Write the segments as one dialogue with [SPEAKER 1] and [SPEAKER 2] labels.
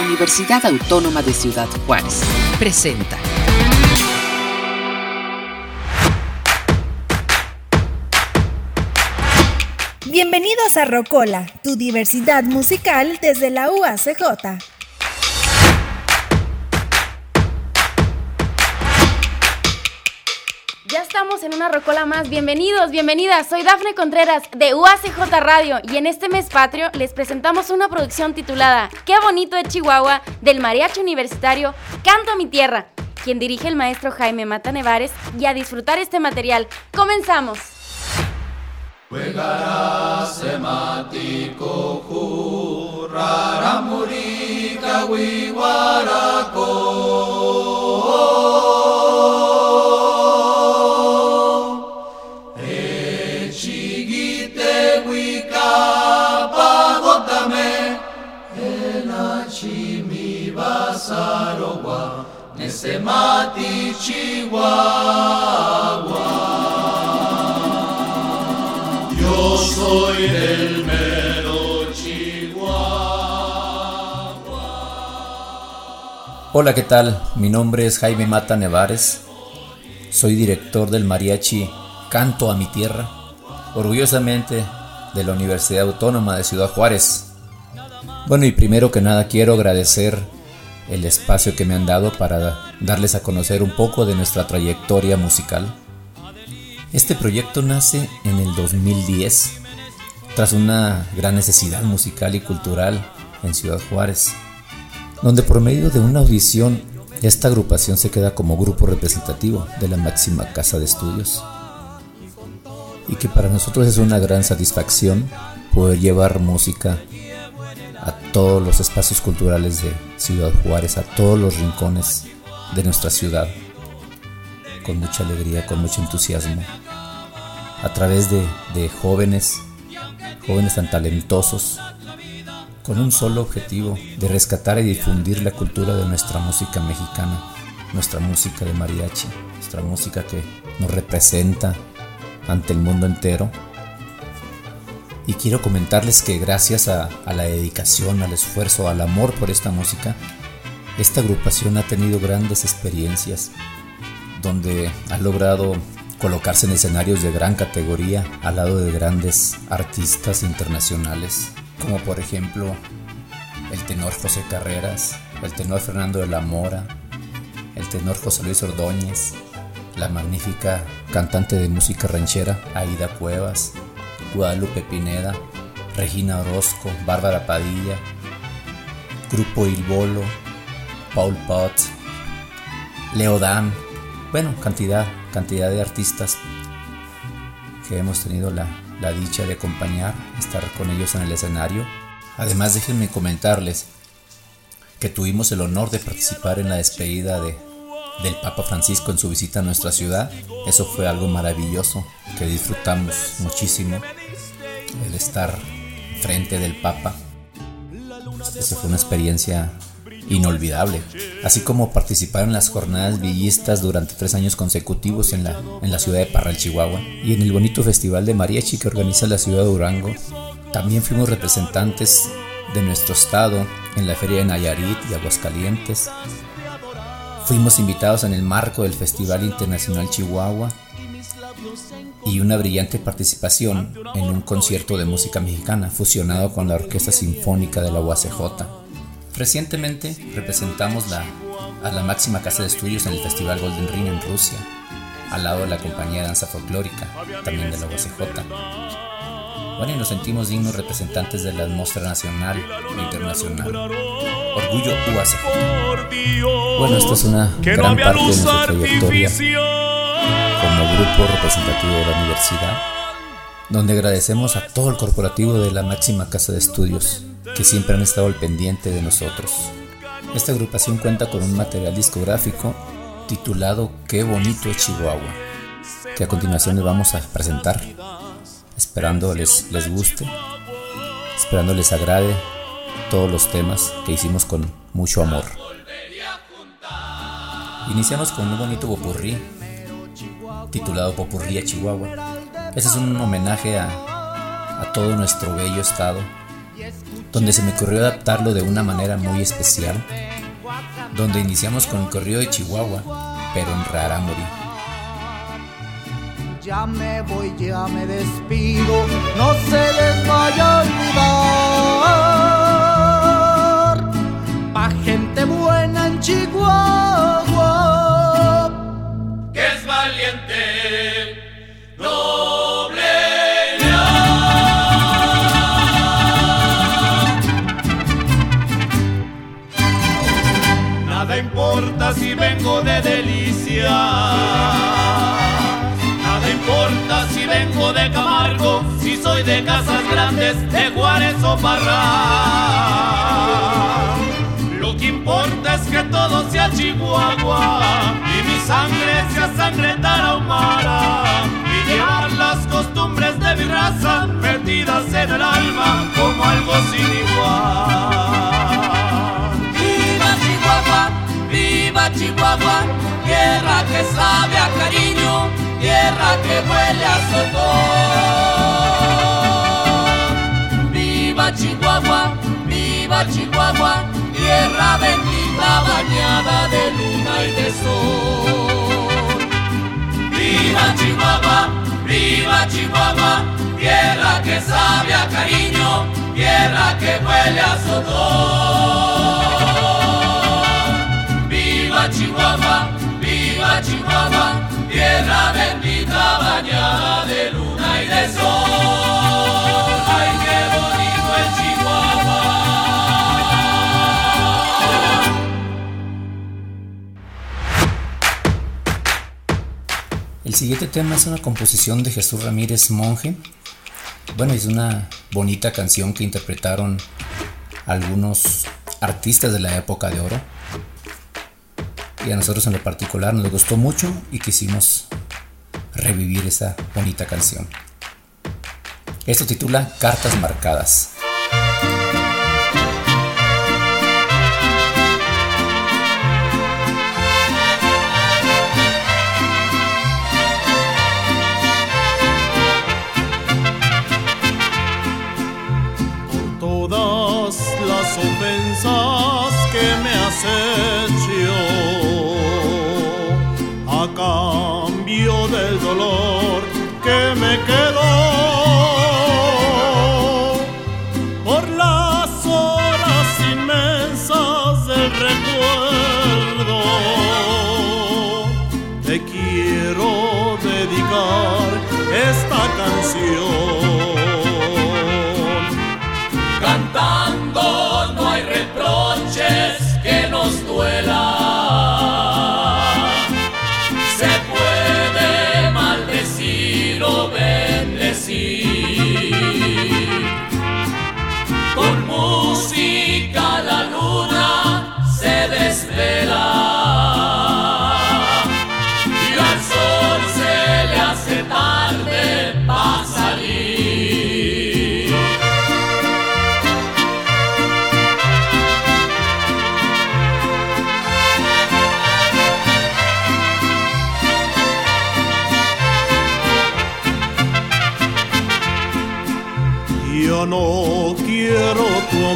[SPEAKER 1] Universidad Autónoma de Ciudad Juárez. Presenta.
[SPEAKER 2] Bienvenidos a Rocola, tu diversidad musical desde la UACJ.
[SPEAKER 3] Estamos en una rocola más. Bienvenidos, bienvenidas. Soy Dafne Contreras de UACJ Radio y en este mes patrio les presentamos una producción titulada Qué bonito de Chihuahua del mariachi universitario Canto a mi tierra, quien dirige el maestro Jaime Mata Nevares y a disfrutar este material. Comenzamos.
[SPEAKER 4] Yo soy del mero
[SPEAKER 5] Hola, ¿qué tal? Mi nombre es Jaime Mata Nevares. Soy director del mariachi Canto a mi Tierra, orgullosamente de la Universidad Autónoma de Ciudad Juárez. Bueno, y primero que nada quiero agradecer el espacio que me han dado para darles a conocer un poco de nuestra trayectoria musical. Este proyecto nace en el 2010, tras una gran necesidad musical y cultural en Ciudad Juárez, donde por medio de una audición esta agrupación se queda como grupo representativo de la máxima casa de estudios. Y que para nosotros es una gran satisfacción poder llevar música a todos los espacios culturales de Ciudad Juárez, a todos los rincones de nuestra ciudad, con mucha alegría, con mucho entusiasmo, a través de, de jóvenes, jóvenes tan talentosos, con un solo objetivo, de rescatar y difundir la cultura de nuestra música mexicana, nuestra música de mariachi, nuestra música que nos representa ante el mundo entero y quiero comentarles que gracias a, la dedicación, al esfuerzo, al amor por esta música, esta agrupación ha tenido grandes experiencias donde ha logrado colocarse en escenarios de gran categoría al lado de grandes artistas internacionales, como por ejemplo el tenor José Carreras, el tenor Fernando de la Mora, el tenor José Luis Ordóñez, la magnífica cantante de música ranchera Aida Cuevas, Guadalupe Pineda, Regina Orozco, Bárbara Padilla, Grupo Il Bolo, Paul Potts, Leo Dan, bueno, cantidad, cantidad de artistas que hemos tenido la, dicha de acompañar, estar con ellos en el escenario. Además, déjenme comentarles que tuvimos el honor de participar en la despedida de, del Papa Francisco en su visita a nuestra ciudad. Eso fue algo maravilloso que disfrutamos muchísimo el estar frente del Papa. Eso fue una experiencia inolvidable, así como participar en las jornadas villistas durante tres años consecutivos en la, en la ciudad de Parral, Chihuahua, y en el bonito festival de mariachi que organiza la ciudad de Durango. También fuimos representantes de nuestro estado en la feria de Nayarit y Aguascalientes. Fuimos invitados en el marco del Festival Internacional Chihuahua y una brillante participación en un concierto de música mexicana fusionado con la Orquesta Sinfónica de la UACJ. Recientemente representamos la, a la máxima casa de estudios en el Festival Golden Ring en Rusia, al lado de la compañía de danza folclórica, también de la UACJ. Bueno, y nos sentimos dignos representantes de la atmósfera nacional e internacional. Orgullo UACJ. Bueno, esta es una gran parte de nuestra trayectoria como grupo representativo de la universidad, donde agradecemos a todo el corporativo de la máxima casa de estudios que siempre han estado al pendiente de nosotros. Esta agrupación cuenta con un material discográfico titulado Qué bonito es Chihuahua, que a continuación les vamos a presentar, esperando les, les guste, esperando les agrade todos los temas que hicimos con mucho amor. Iniciamos con un bonito bopurrí titulado Popurría Chihuahua. Ese es un homenaje a, a todo nuestro bello estado, donde se me ocurrió adaptarlo de una manera muy especial, donde iniciamos con el corrido de Chihuahua, pero en Rarámuri.
[SPEAKER 6] Ya me voy, ya me despido, no se les vaya a olvidar. Pa' gente buena en Chihuahua.
[SPEAKER 4] que es valiente, si vengo de delicia. Nada importa si vengo de Camargo, si soy de casas grandes, de Juárez o Parra. Lo que importa es que todo sea Chihuahua y mi sangre sea sangre tarahumara y llevar las costumbres de mi raza metidas en el alma como algo sin igual.
[SPEAKER 7] Viva Chihuahua, tierra que sabe a cariño, tierra que huele a sotón. Viva Chihuahua, viva Chihuahua, tierra bendita bañada de luna y de sol.
[SPEAKER 4] Viva Chihuahua, viva Chihuahua, tierra que sabe a cariño, tierra que huele a sotón. De luna y de sol. Ay, qué bonito es Chihuahua.
[SPEAKER 5] El siguiente tema es una composición de Jesús Ramírez Monje. Bueno, es una bonita canción que interpretaron algunos artistas de la época de oro. Y a nosotros en lo particular nos gustó mucho y quisimos revivir esa bonita canción. Esto titula Cartas Marcadas.
[SPEAKER 6] Me quedó por las horas inmensas del recuerdo. Te quiero dedicar esta canción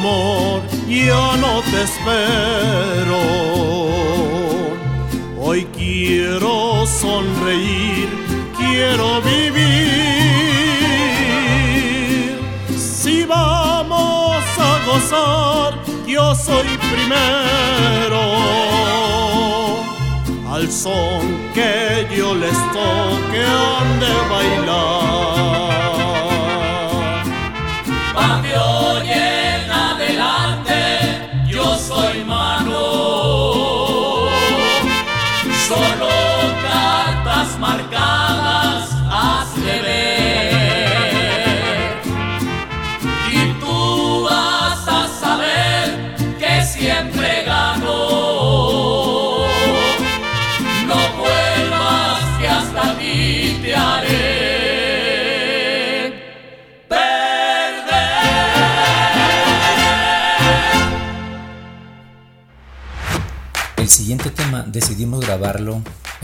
[SPEAKER 6] amor, ya no te espero. Hoy quiero sonreír, quiero vivir. Si vamos a gozar, yo soy primero. Al son que yo les toque han de bailar.
[SPEAKER 4] Pa' marcadas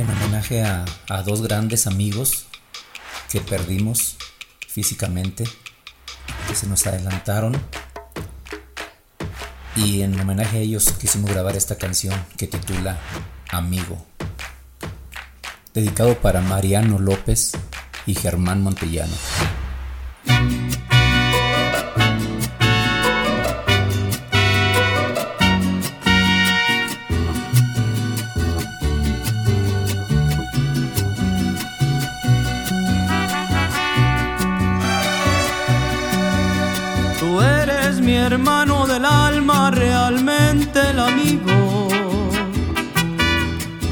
[SPEAKER 5] en homenaje a, dos grandes amigos que perdimos físicamente, que se nos adelantaron. Y en homenaje a ellos quisimos grabar esta canción que titula Amigo, dedicado para Mariano López y Germán Montellano.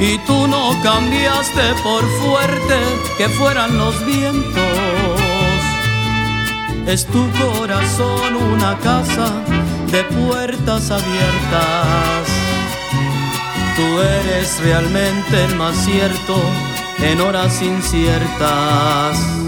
[SPEAKER 6] y tú no cambiaste por fuerte que fueran los vientos. Es tu corazón una casa de puertas abiertas. Tú eres realmente el más cierto en horas inciertas.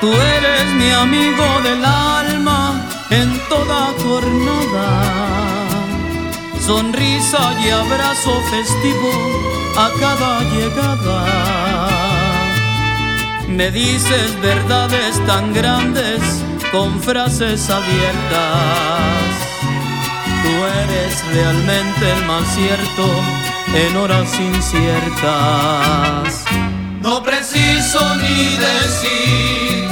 [SPEAKER 6] Tú eres mi amigo del alma en toda jornada. Sonrisa y abrazo festivo a cada llegada. Me dices verdades tan grandes con frases abiertas. Tú eres realmente el más cierto en horas inciertas. No preciso ni decir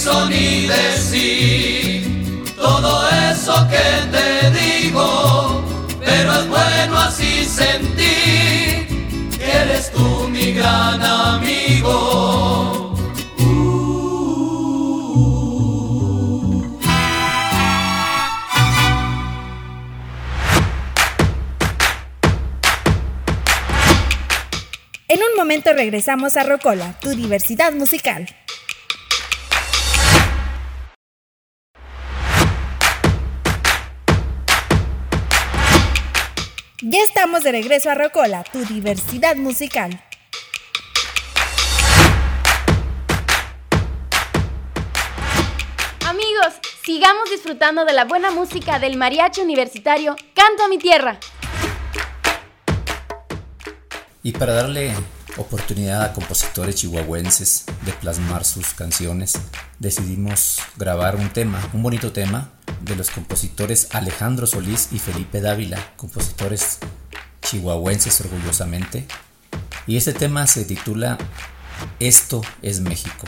[SPEAKER 6] preciso ni decir todo eso que te digo, pero es bueno así sentir que eres tú mi gran amigo.
[SPEAKER 2] En un momento regresamos a Rocola, tu diversidad musical. Ya estamos de regreso a Rocola, tu diversidad musical.
[SPEAKER 3] Amigos, sigamos disfrutando de la buena música del mariachi universitario Canto a mi tierra.
[SPEAKER 5] Y para darle oportunidad a compositores chihuahuenses de plasmar sus canciones, decidimos grabar un tema, un bonito tema de los compositores Alejandro Solís y Felipe Dávila, compositores chihuahuenses orgullosamente. Y este tema se titula Esto es México.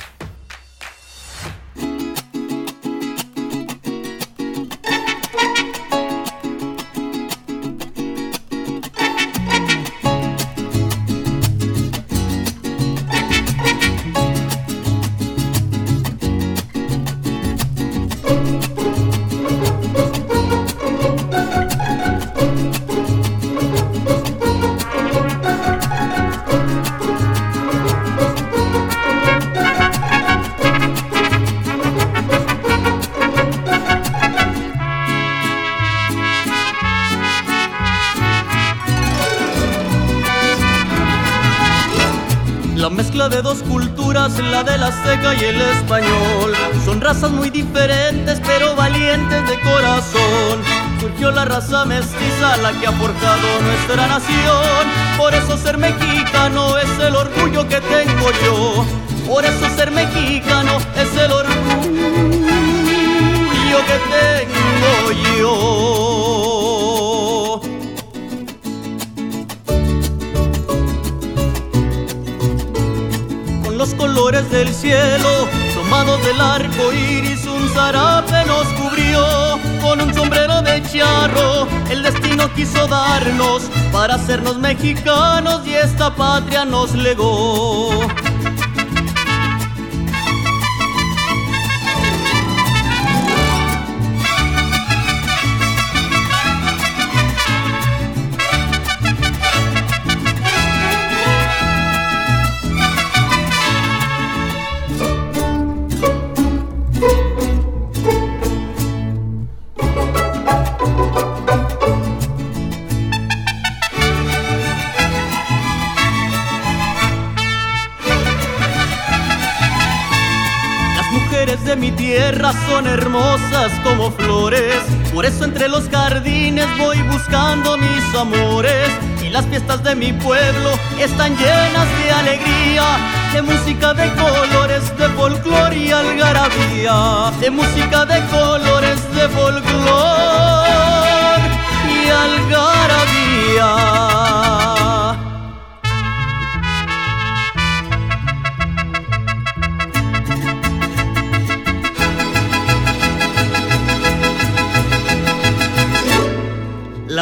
[SPEAKER 8] Que ha forjado nuestra nación. Quiso darnos para hacernos mexicanos y esta patria nos legó. Y las fiestas de mi pueblo están llenas de alegría, de música de colores, de folclor y algarabía. De música de colores, de folclor y algarabía.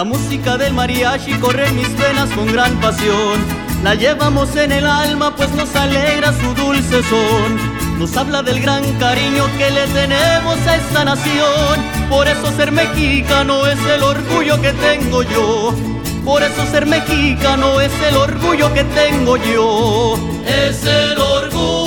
[SPEAKER 8] La música del mariachi corre en mis venas con gran pasión. La llevamos en el alma pues nos alegra su dulce son. Nos habla del gran cariño que le tenemos a esta nación. Por eso ser mexicano es el orgullo que tengo yo. Por eso ser mexicano es el orgullo que tengo yo. Es el orgullo.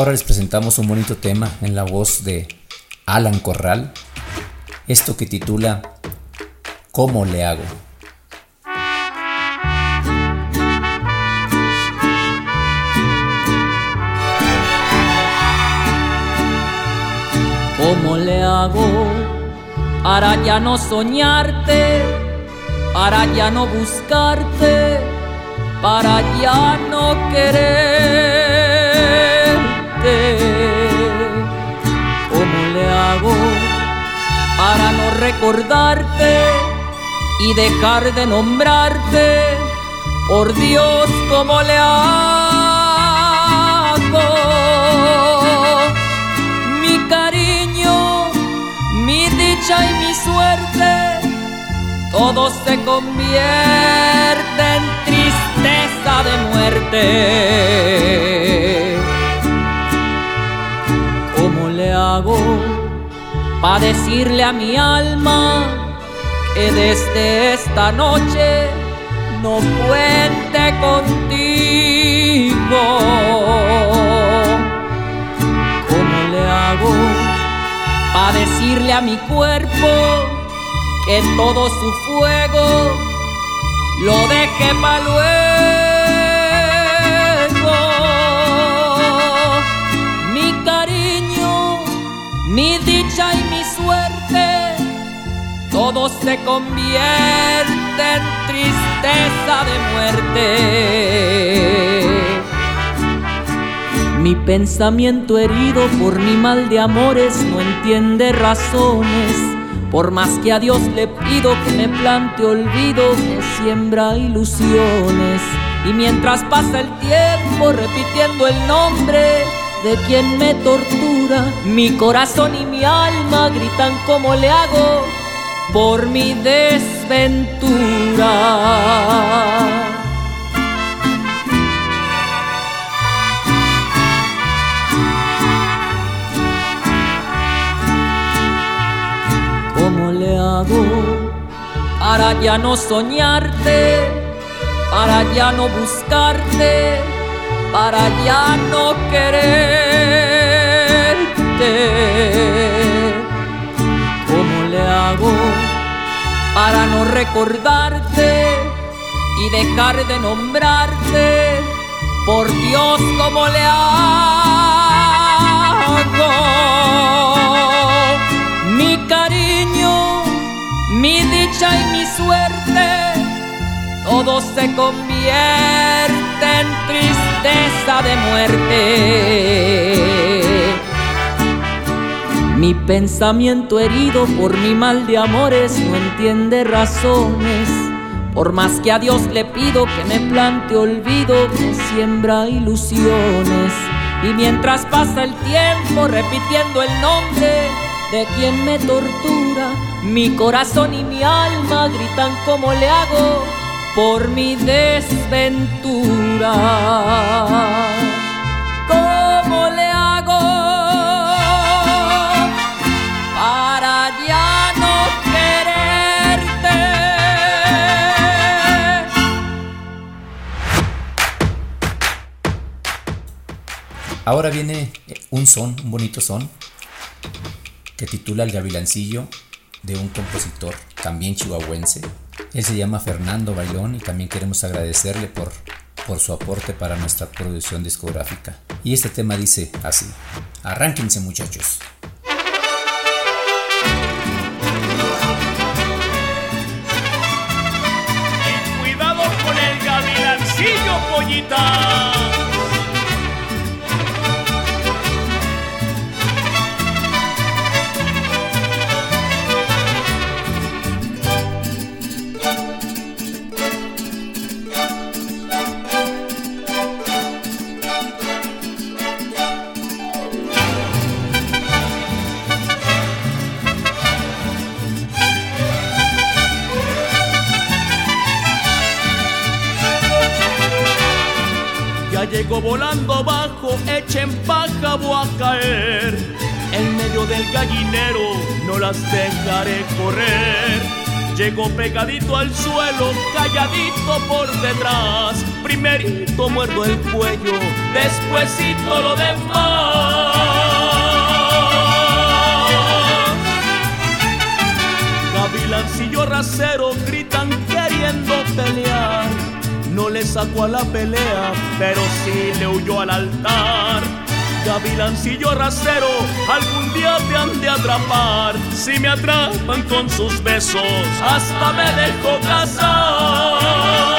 [SPEAKER 5] Ahora les presentamos un bonito tema en la voz de Alan Corral, esto que titula ¿Cómo le hago?
[SPEAKER 9] ¿Cómo le hago para ya no soñarte, para ya no buscarte, para ya no querer? ¿Cómo le hago para no recordarte y dejar de nombrarte? Por Dios, ¿cómo le hago? Mi cariño, mi dicha y mi suerte, todo se convierte en tristeza de muerte hago para decirle a mi alma que desde esta noche no cuente contigo? ¿Cómo le hago para decirle a mi cuerpo que todo su fuego lo deje para luego? Mi dicha y mi suerte, todo se convierte en tristeza de muerte. Mi pensamiento herido por mi mal de amores no entiende razones. Por más que a Dios le pido que me plante olvido, me siembra ilusiones. Y mientras pasa el tiempo repitiendo el nombre, de quien me tortura. Mi corazón y mi alma gritan como le hago por mi desventura. ¿Cómo le hago para ya no soñarte, para ya no buscarte? Para ya no quererte. ¿Cómo le hago para no recordarte y dejar de nombrarte? Por Dios, ¿cómo le hago? Mi cariño, mi dicha y mi suerte, todo se convierte en tristeza de muerte. Mi pensamiento herido por mi mal de amores no entiende razones. Por más que a Dios le pido que me plante olvido, me siembra ilusiones. Y mientras pasa el tiempo repitiendo el nombre de quien me tortura, mi corazón y mi alma gritan como le hago por mi desventura. ¿Cómo le hago para ya no quererte?
[SPEAKER 5] Ahora viene un son, un bonito son, que titula El Gavilancillo de un compositor también chihuahuense. Él se llama Fernando Bailón y también queremos agradecerle por, por su aporte para nuestra producción discográfica. Y este tema dice así, arránquense muchachos.
[SPEAKER 4] Cuidado con el gavilancillo, pollita. Volando bajo, echen paja, voy a caer. En medio del gallinero no las dejaré correr. Llegó pegadito al suelo, calladito por detrás. Primerito muerdo el cuello, despuesito lo demás. Gavilancillo rasero gritan queriendo pelear. No le sacó a la pelea, pero sí le huyó al altar. Gavilancillo rasero, algún día te han de atrapar. Si me atrapan con sus besos, hasta me dejo casar.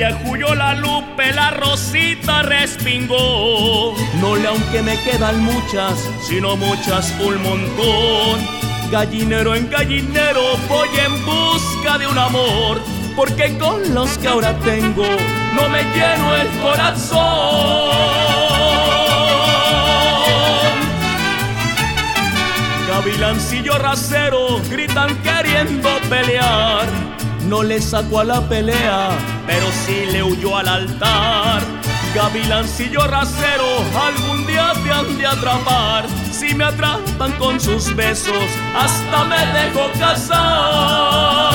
[SPEAKER 4] Huyó la lupe, la rosita respingó. No le aunque me quedan muchas, sino muchas un montón. Gallinero en gallinero voy en busca de un amor, porque con los que ahora tengo no me lleno el corazón. Gavilancillo rasero gritan queriendo pelear. No le sacó a la pelea, pero sí le huyó al altar. Gavilancillo rasero, algún día te han de atrapar. Si me atrapan con sus besos, hasta me dejo casar.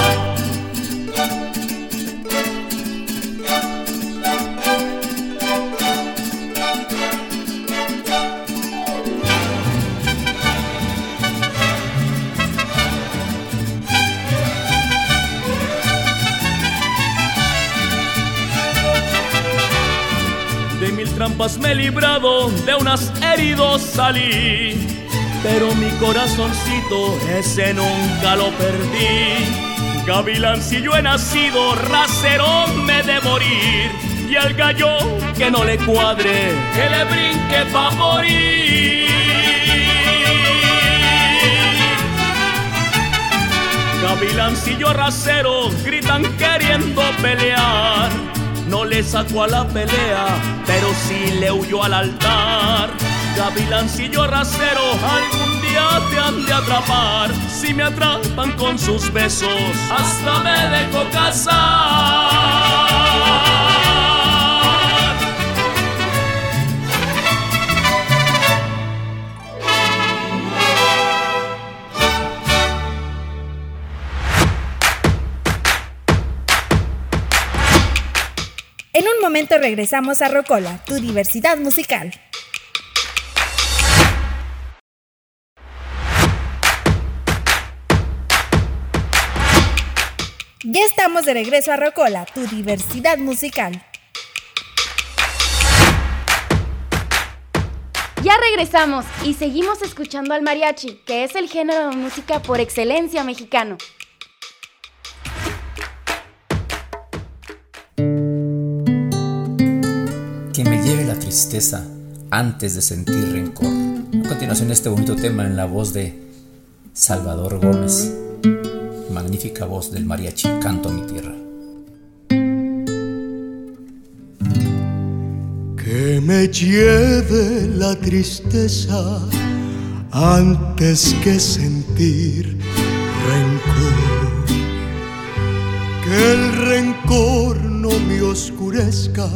[SPEAKER 4] Trampas me he librado, de unas heridos salí. Pero mi corazoncito, ese nunca lo perdí. Gavilán, si he nacido, racerón me de morir. Y el gallo que no le cuadre, que le brinque pa' morir. Gavilancillo arracero gritan queriendo pelear. Le sacó a la pelea, pero sí le huyó al altar. Gavilancillo arracero, algún día te han de atrapar. Si me atrapan con sus besos, hasta me dejo casar.
[SPEAKER 2] En un momento regresamos a Rocola, tu diversidad musical. Ya estamos de regreso a Rocola, tu diversidad musical.
[SPEAKER 3] Ya regresamos y seguimos escuchando al mariachi, que es el género de música por excelencia mexicano.
[SPEAKER 5] Tristeza antes de sentir rencor. A continuación este bonito tema en la voz de Salvador Gómez, magnífica voz del mariachi Canto a mi tierra.
[SPEAKER 10] Que me lleve la tristeza antes que sentir rencor. Que el rencor no me oscurezca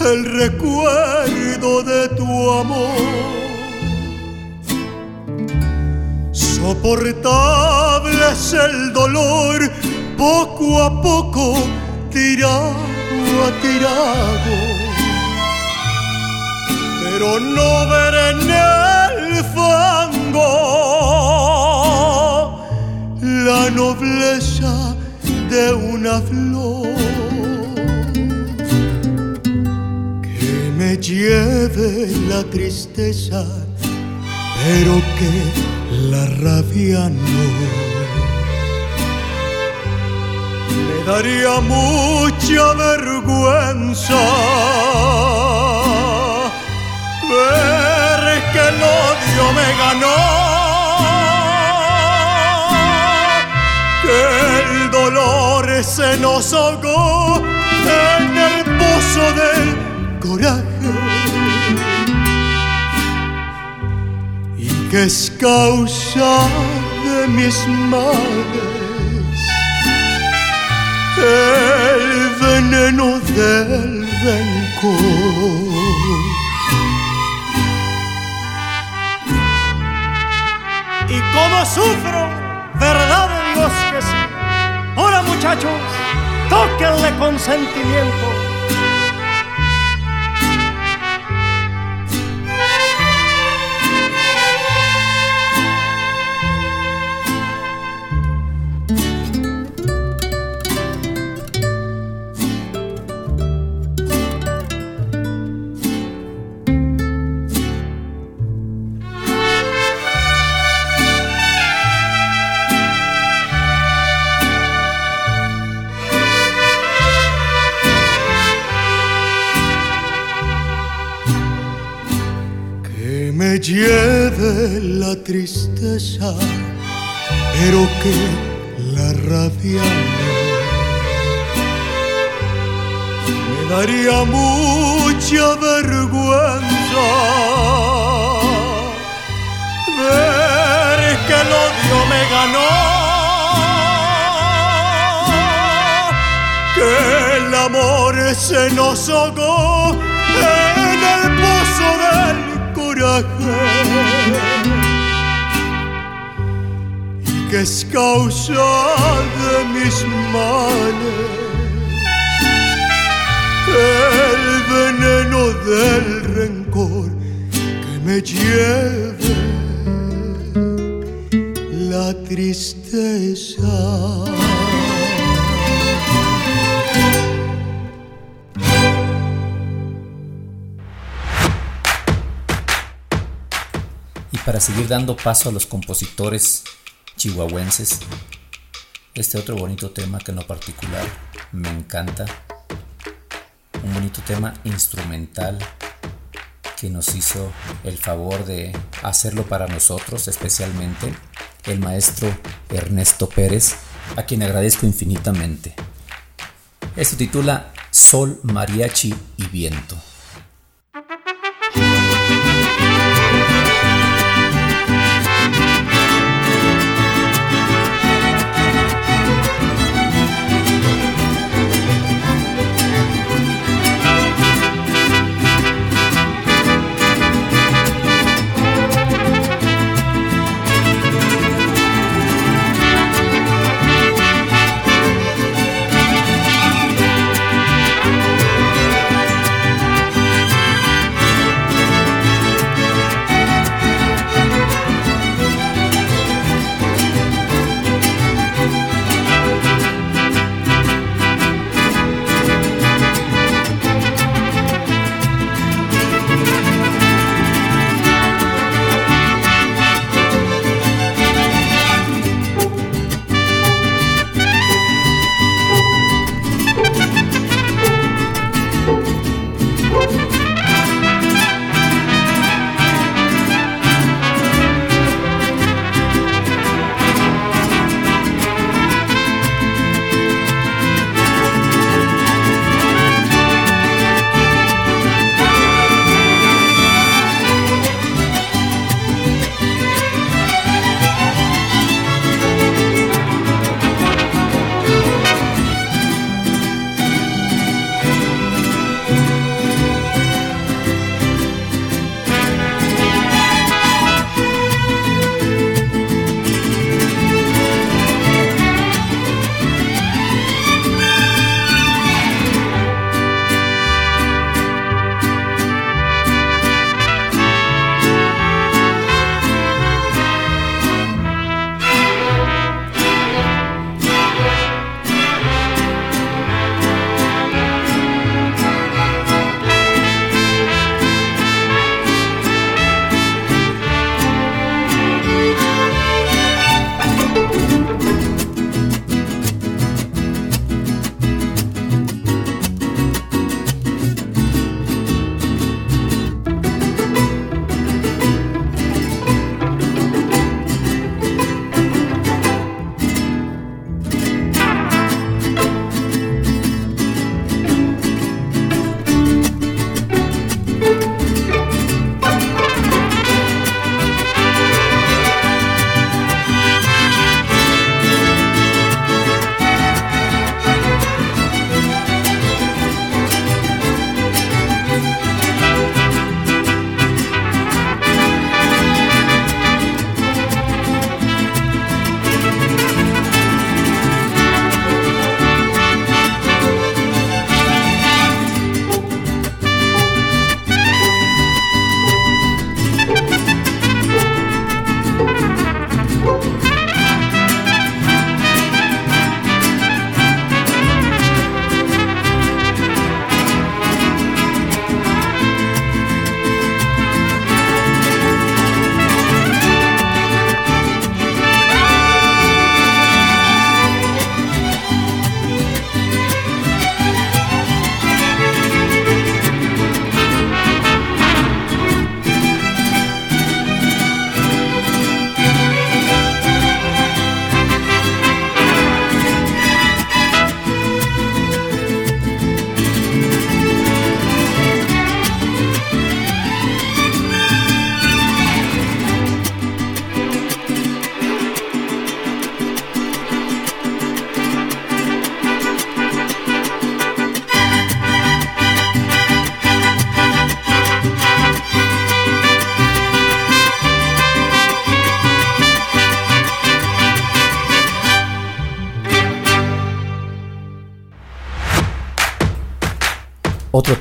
[SPEAKER 10] el recuerdo de tu amor. Soportable es el dolor, poco a poco tirado a tirado. Pero no ver en el fango la nobleza de una flor. Lleve la tristeza, pero que la rabia no. Me daría mucha vergüenza ver que el odio me ganó, que el dolor se nos ahogó en el pozo del y que es causa de mis males el veneno del rencor. Y cómo sufro, verdad de Dios que sí. Ahora muchachos, tóquenle consentimiento
[SPEAKER 5] dando paso a los compositores chihuahuenses. Este otro bonito tema que en lo particular me encanta. un bonito tema instrumental que nos hizo el favor de hacerlo para nosotros especialmente el maestro Ernesto Pérez, a quien agradezco infinitamente. Esto titula Sol, Mariachi y Viento.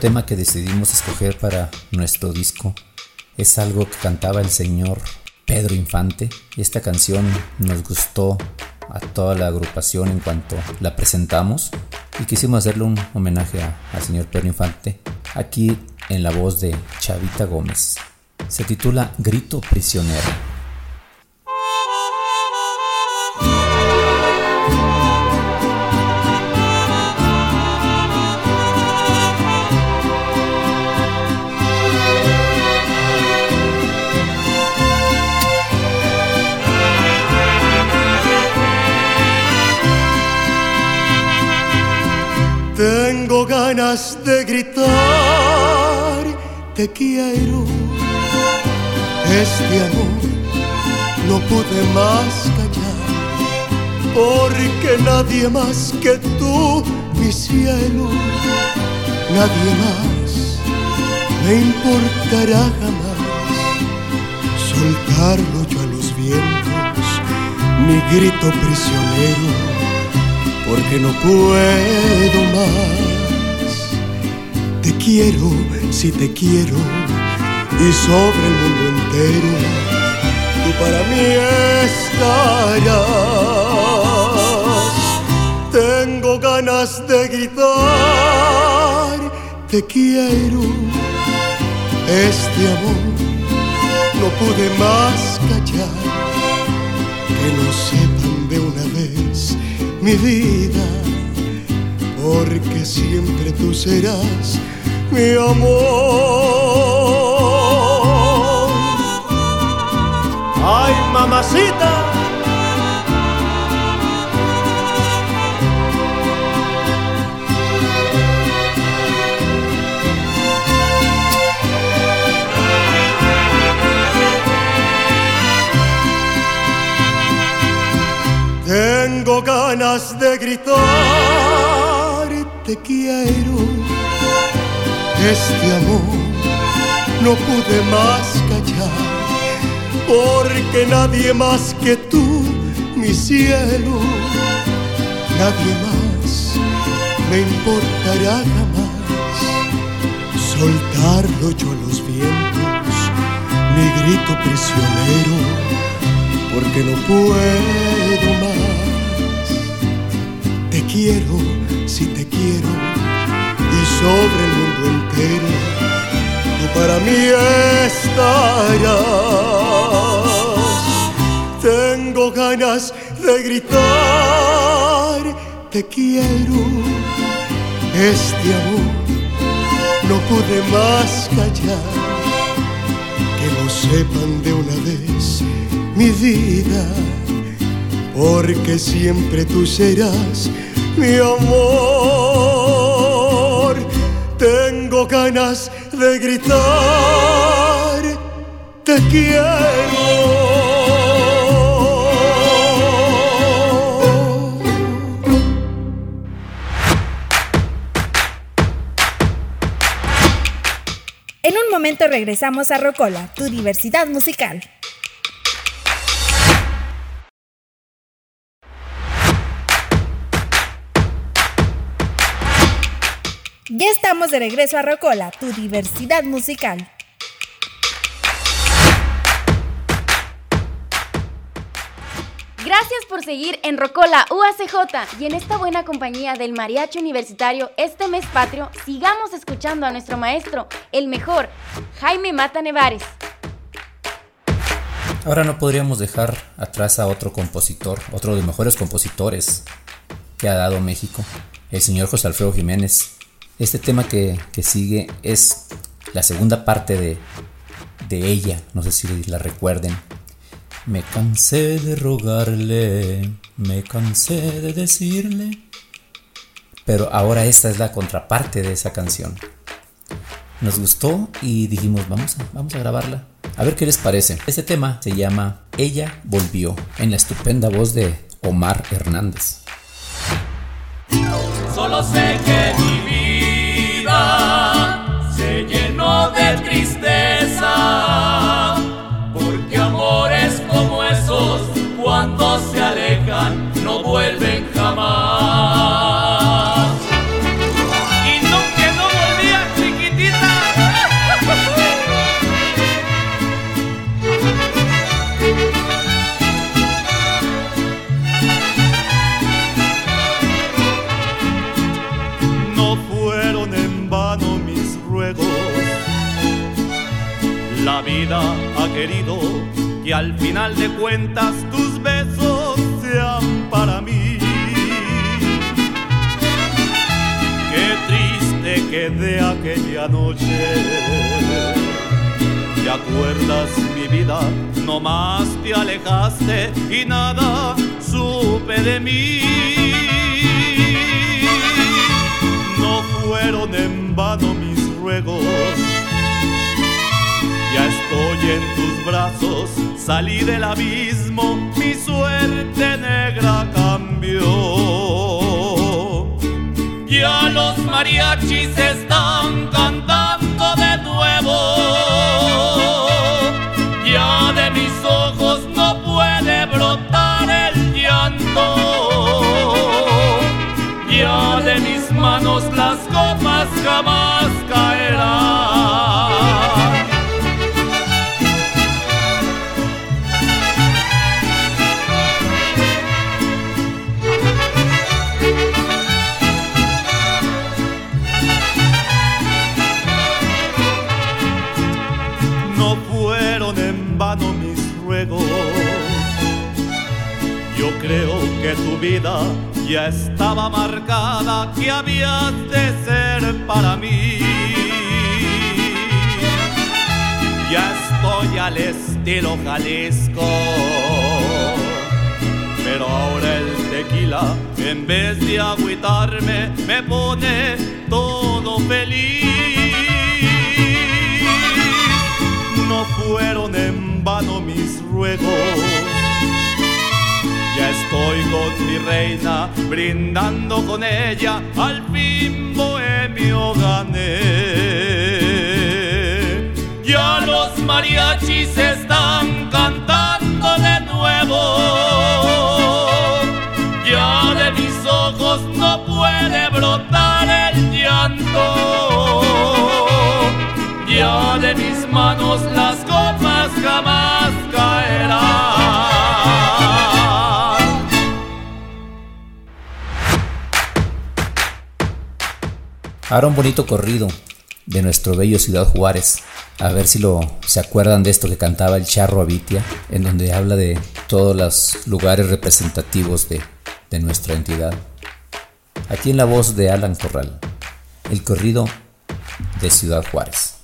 [SPEAKER 5] Tema que decidimos escoger para nuestro disco es algo que cantaba el señor Pedro Infante. Y esta canción nos gustó a toda la agrupación en cuanto la presentamos y quisimos hacerle un homenaje al señor Pedro Infante aquí en la voz de Chavita Gómez. Se titula Grito Prisionero.
[SPEAKER 10] Te quiero. Este amor no pude más callar, porque nadie más que tú, mi cielo, nadie más me importará jamás soltarlo yo a los vientos, mi grito prisionero, porque no puedo más. Te quiero, si te quiero, y sobre el mundo entero, tú para mí estarás. Tengo ganas de gritar, te quiero, este amor no pude más callar. Que lo sepan de una vez, mi vida, porque siempre tú serás mi amor. ¡Ay, mamacita! Tengo ganas de gritar, te quiero. Este amor no pude más callar, porque nadie más que tú, mi cielo, nadie más me importará jamás soltarlo yo a los vientos, mi grito prisionero, porque no puedo más. Te quiero, si te quiero, y sobre el tú para mí estarás. Tengo ganas de gritar, te quiero, este amor no pude más callar. Que lo sepan de una vez, mi vida, porque siempre tú serás mi amor. Ganas de gritar, te quiero.
[SPEAKER 2] En un momento regresamos a Rocola, tu diversidad musical. Ya estamos de regreso a Rocola, tu diversidad musical.
[SPEAKER 3] Gracias por seguir en Rocola UACJ y en esta buena compañía del Mariachi Universitario este mes patrio, sigamos escuchando a nuestro maestro, el mejor, Jaime Mata Nevares.
[SPEAKER 5] Ahora no podríamos dejar atrás a otro compositor, otro de los mejores compositores que ha dado México, el señor José Alfredo Jiménez. Este tema que, que sigue es la segunda parte de, de ella, no sé si la recuerden. Me cansé de rogarle, me cansé de decirle. Pero ahora esta es la contraparte de esa canción. Nos gustó y dijimos, vamos a, vamos a grabarla. A ver qué les parece. Este tema se llama Ella volvió, en la estupenda voz de Omar Hernández.
[SPEAKER 7] Solo sé que se llenó de tristeza, porque amores como esos, cuando se alejan, no vuelven jamás.
[SPEAKER 4] Al final de cuentas tus besos sean para mí. Qué triste quedé aquella noche. ¿Te acuerdas mi vida? No más te alejaste y nada supe de mí. No fueron en vano mis ruegos. Ya estoy en tus brazos, salí del abismo, mi suerte negra cambió. Ya los mariachis están cantando de nuevo. Ya de mis ojos no puede brotar el llanto. Ya de mis manos las copas jamás caerán. Ya estaba marcada, que habías de ser para mí. Ya estoy al estilo Jalisco, pero ahora el tequila, en vez de agüitarme, me pone todo feliz. No fueron en vano mis ruegos. Ya estoy con mi reina, brindando con ella, al fin bohemio gané. Ya los mariachis están cantando de nuevo. Ya de mis ojos no puede brotar el llanto. Ya de mis manos las copas jamás caerán.
[SPEAKER 5] Ahora un bonito corrido de nuestro bello Ciudad Juárez. A ver si lo se acuerdan de esto que cantaba el Charro Avitia, en donde habla de todos los lugares representativos de, de nuestra entidad. Aquí en la voz de Alan Corral, el corrido de Ciudad Juárez.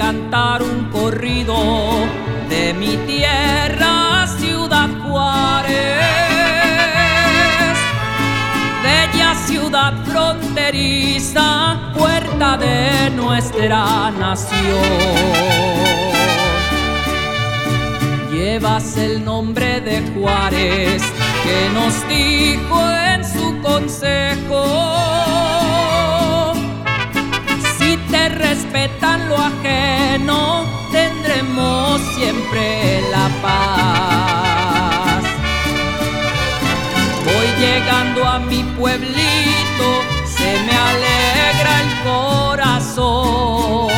[SPEAKER 9] Cantar un corrido de mi tierra, Ciudad Juárez, bella ciudad fronteriza, puerta de nuestra nación. Llevas el nombre de Juárez que nos dijo en su consejo respetan lo ajeno, tendremos siempre la paz. Voy llegando a mi pueblito, se me alegra el corazón.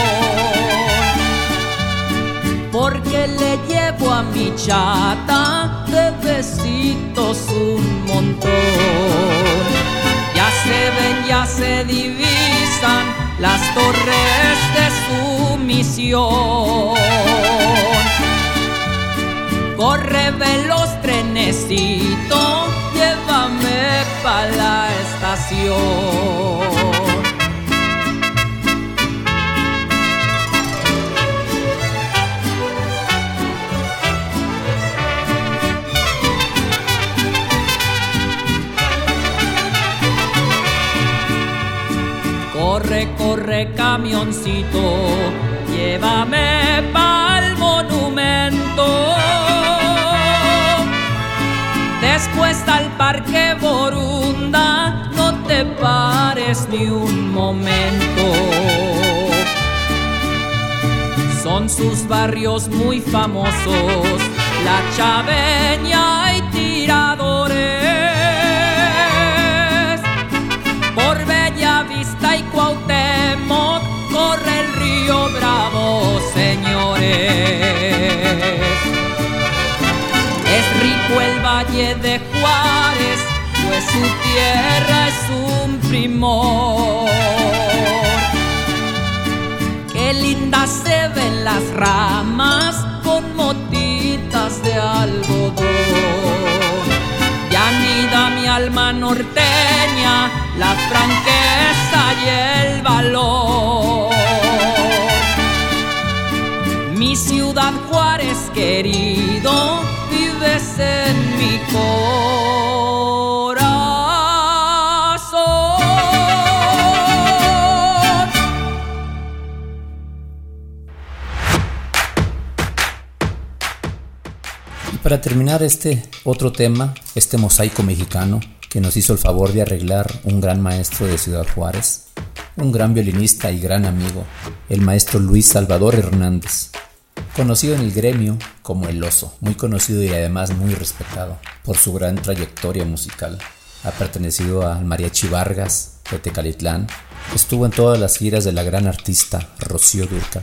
[SPEAKER 9] Porque le llevo a mi chata de besitos un montón. Ya se ven, ya se divisan las torres de su misión. Corre veloz trenecito, llévame pa' la estación. Corre, camioncito, llévame pa'l monumento. Después al parque Borunda, no te pares ni un momento. Son sus barrios muy famosos, la chaveña Bravo, señores. Es rico el valle de Juárez, pues su tierra es un primor. Qué lindas se ven las ramas con motitas de algodón. Y anida mi alma norteña
[SPEAKER 4] la franqueza y el valor. Mi ciudad Juárez querido, vives en mi corazón.
[SPEAKER 5] Y para terminar este otro tema, este mosaico mexicano que nos hizo el favor de arreglar un gran maestro de Ciudad Juárez, un gran violinista y gran amigo, el maestro Luis Salvador Hernández, conocido en el gremio como El Oso, muy conocido y además muy respetado por su gran trayectoria musical. Ha pertenecido al Mariachi Vargas de Tecalitlán, estuvo en todas las giras de la gran artista Rocío Durca.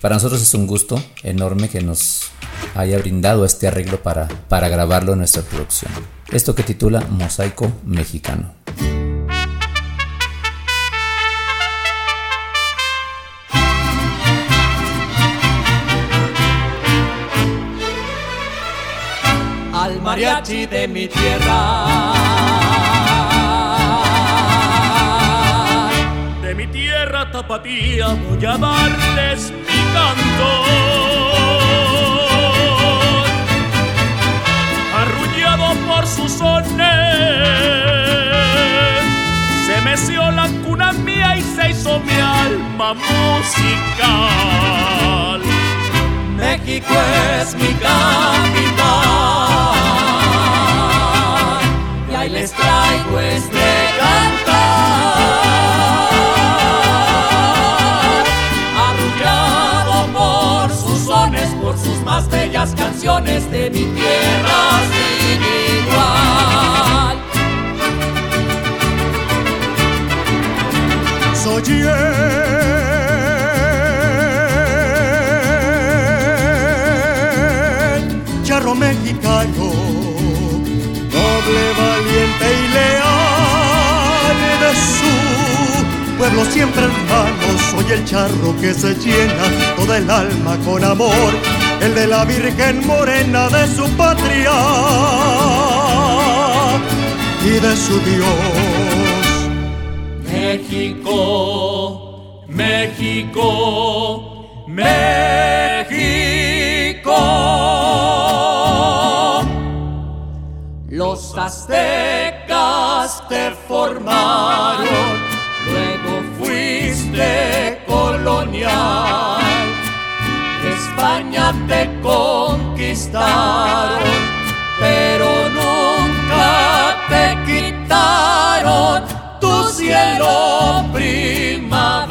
[SPEAKER 5] Para nosotros es un gusto enorme que nos haya brindado este arreglo para, para grabarlo en nuestra producción. Esto que titula Mosaico Mexicano.
[SPEAKER 4] Mariachi de mi tierra.
[SPEAKER 11] De mi tierra tapatía voy a darles mi canto. Arrullado por sus sones, se meció la cuna mía y se hizo mi alma musical.
[SPEAKER 4] México es mi capital. Y les traigo este cantar. Arrullado por sus sones, por sus más bellas canciones de mi tierra sin igual.
[SPEAKER 12] Soy charro mexicano, pueblo siempre hermano. Soy el charro que se llena toda el alma con amor, el de la Virgen Morena de su patria y de su Dios.
[SPEAKER 4] México, México, México. Los aztecas te formaron, España te conquistaron, pero nunca te quitaron tu cielo primaveral.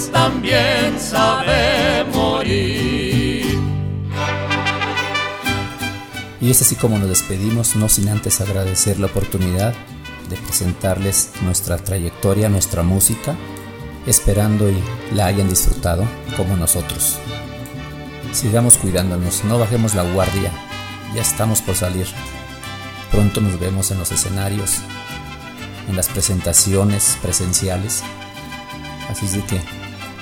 [SPEAKER 4] Pues también sabe morir.
[SPEAKER 5] Y es así como nos despedimos, no sin antes agradecer la oportunidad de presentarles nuestra trayectoria, nuestra música, esperando y la hayan disfrutado como nosotros. Sigamos cuidándonos, no bajemos la guardia, ya estamos por salir. Pronto nos vemos en los escenarios, en las presentaciones presenciales. Así es de que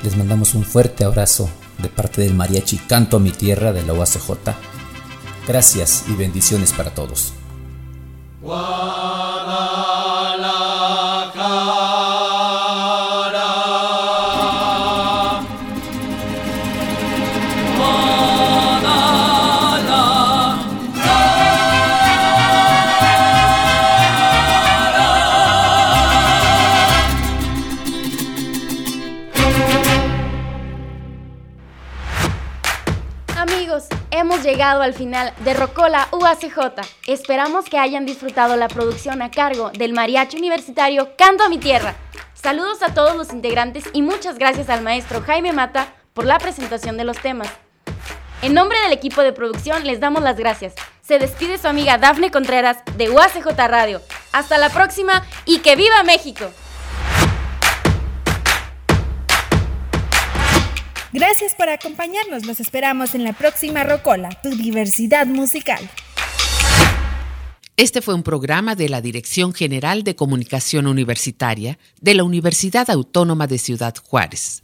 [SPEAKER 5] les mandamos un fuerte abrazo de parte del mariachi Canto a mi tierra de la UACJ. Gracias y bendiciones para todos.
[SPEAKER 3] Llegado al final de Rocola UACJ. Esperamos que hayan disfrutado la producción a cargo del mariachi universitario Canto a mi Tierra. Saludos a todos los integrantes y muchas gracias al maestro Jaime Mata por la presentación de los temas. En nombre del equipo de producción les damos las gracias. Se despide su amiga Dafne Contreras de UACJ Radio. Hasta la próxima y que viva México.
[SPEAKER 2] Gracias por acompañarnos. Los esperamos en la próxima Rocola, tu diversidad musical.
[SPEAKER 1] Este fue un programa de la Dirección General de Comunicación Universitaria de la Universidad Autónoma de Ciudad Juárez.